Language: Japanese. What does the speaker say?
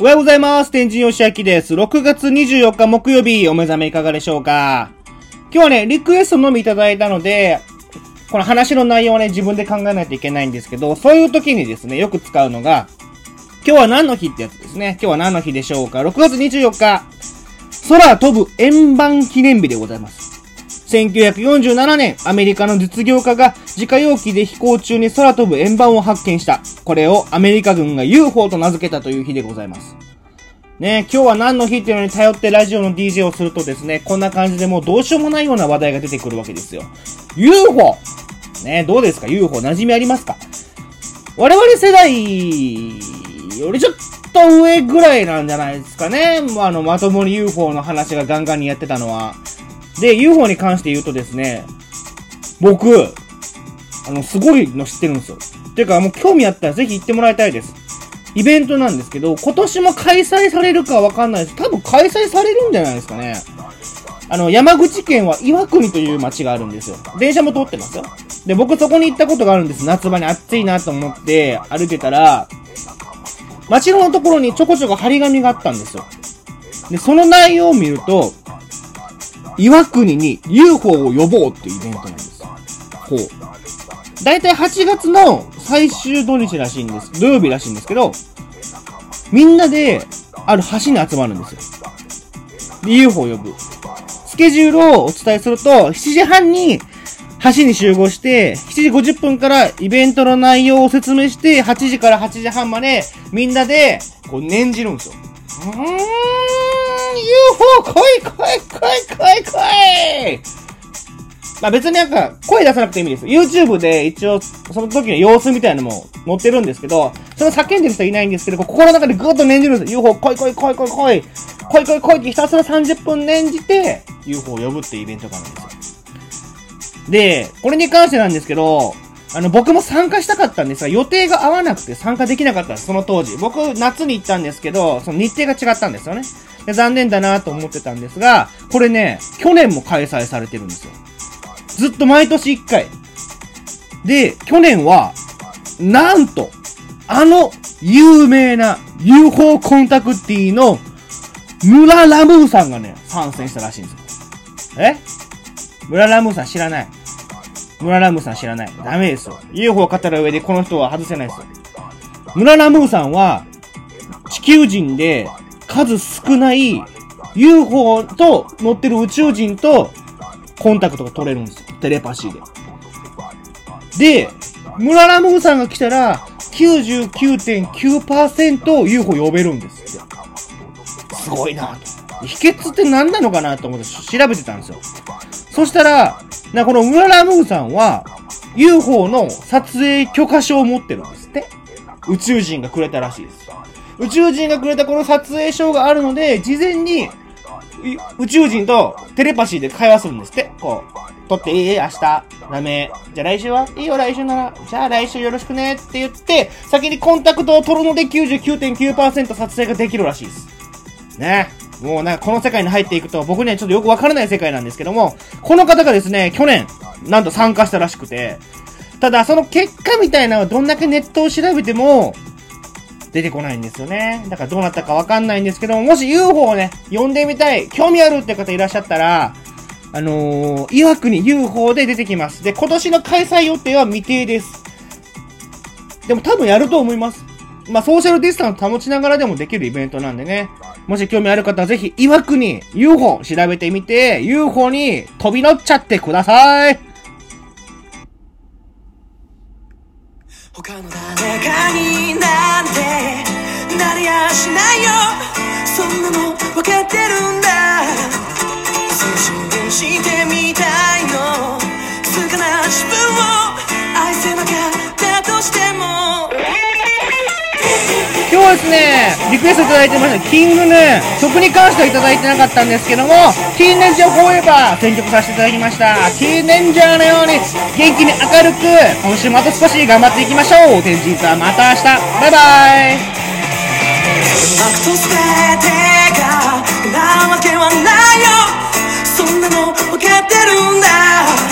おはようございます。天神よしあきです。6月24日木曜日、お目覚めいかがでしょうか？今日はね、リクエストのみいただいたので、この話の内容をね、自分で考えないといけないんですけど、そういう時にですね、よく使うのが、今日は何の日ってやつですね。今日は何の日でしょうか ?6 月24日、空飛ぶ円盤記念日でございます。1947年、アメリカの実業家が自家用機で飛行中に空飛ぶ円盤を発見した。これをアメリカ軍が UFO と名付けたという日でございます。ね、今日は何の日っていうのに頼ってラジオの DJ をするとですね、こんな感じでもうどうしようもないような話題が出てくるわけですよ。UFO! ね、どうですか ?UFO 馴染みありますか？我々世代よりちょっと上ぐらいなんじゃないですかね。あの、まともに UFO の話がガンガンにやってたのは。で、UFO に関して言うとですね、僕、あの、すごいの知ってるんですよ。ていうか、もう興味あったらぜひ行ってもらいたいです。イベントなんですけど、今年も開催されるかわかんないです。多分開催されるんじゃないですかね。あの、山口県は岩国という町があるんですよ。電車も通ってますよ。で、僕そこに行ったことがあるんです。夏場に暑いなと思って歩けたら、街のところにちょこちょこ張り紙があったんですよ。で、その内容を見ると、岩国に UFO を呼ぼうっていうイベントなんですよ。ほう。だいたい8月の最終土日らしいんです。土曜日らしいんですけど、みんなで、ある橋に集まるんですよ。で、UFO を呼ぶ。スケジュールをお伝えすると、7時半に橋に集合して、7時50分からイベントの内容を説明して、8時から8時半までみんなで、こう念じるんですよ。うーん、UFO 来い来い来い来い来いまあ別になんか声出さなくていいんです。YouTube で一応その時の様子みたいなのも載ってるんですけど、その叫んでる人はいないんですけど、心の中でぐっと念じるんですよ。UFO 来い来い来い来い来い来い来い来いってひたすら30分念じて UFO を呼ぶっていうイベントがあるんですよ。で、これに関してなんですけど、あの、僕も参加したかったんですが、予定が合わなくて参加できなかったんです、その当時。僕、夏に行ったんですけど、その日程が違ったんですよね。残念だなと思ってたんですが、これね、去年も開催されてるんですよ。ずっと毎年1回。で、去年は、なんと、あの有名な UFO コンタクティの村ラムーさんがね、参戦したらしいんですよ。え？村ラムーさん知らない？村ラムーさん知らない。ダメですよ。UFO を語る上でこの人は外せないですよ。村ラムーさんは、地球人で数少ない UFO と乗ってる宇宙人とコンタクトが取れるんですよ。テレパシーで。で、村ララムーさんが来たら99.9% UFO 呼べるんですよ。すごいなと。秘訣って何なのかなと思って調べてたんですよ。そしたら、な、この村ララムーさんは、UFO の撮影許可証を持ってるんですって。宇宙人がくれたらしいです。宇宙人がくれたこの撮影証があるので、事前に、宇宙人とテレパシーで会話するんですって。こう、撮っていい明日。ダメ。じゃあ来週は？いいよ、来週なら。じゃあ来週よろしくねって言って、先にコンタクトを取るので99.9%撮影ができるらしいです。ね。もうなんかこの世界に入っていくと僕にはちょっとよくわからない世界なんですけども、この方がですね、去年、なんと参加したらしくて、ただその結果みたいなのはどんだけネットを調べても、出てこないんですよね。だからどうなったかわかんないんですけども、もし UFO をね、呼んでみたい、興味あるって方いらっしゃったら、あのー、岩国 UFO で出てきます。で、今年の開催予定は未定です。でも多分やると思います。まあ、ソーシャルディスタンス保ちながらでもできるイベントなんでね。もし興味ある方はぜひ、岩国 UFO 調べてみて、UFO に飛び乗っちゃってください。他の誰かになんてなりやしないよ。そんなの分かってるんだ。青春してみたですね、リクエストいただいてました、キングヌー。曲に関してはいただいてなかったんですけども、ティーネンジャーフォーエバー選曲させていただきました。ティーネンジャーのように元気に明るく、今週もあと少し頑張っていきましょう。天神さんまた明日。バイバイ。そんなの分かってるんだ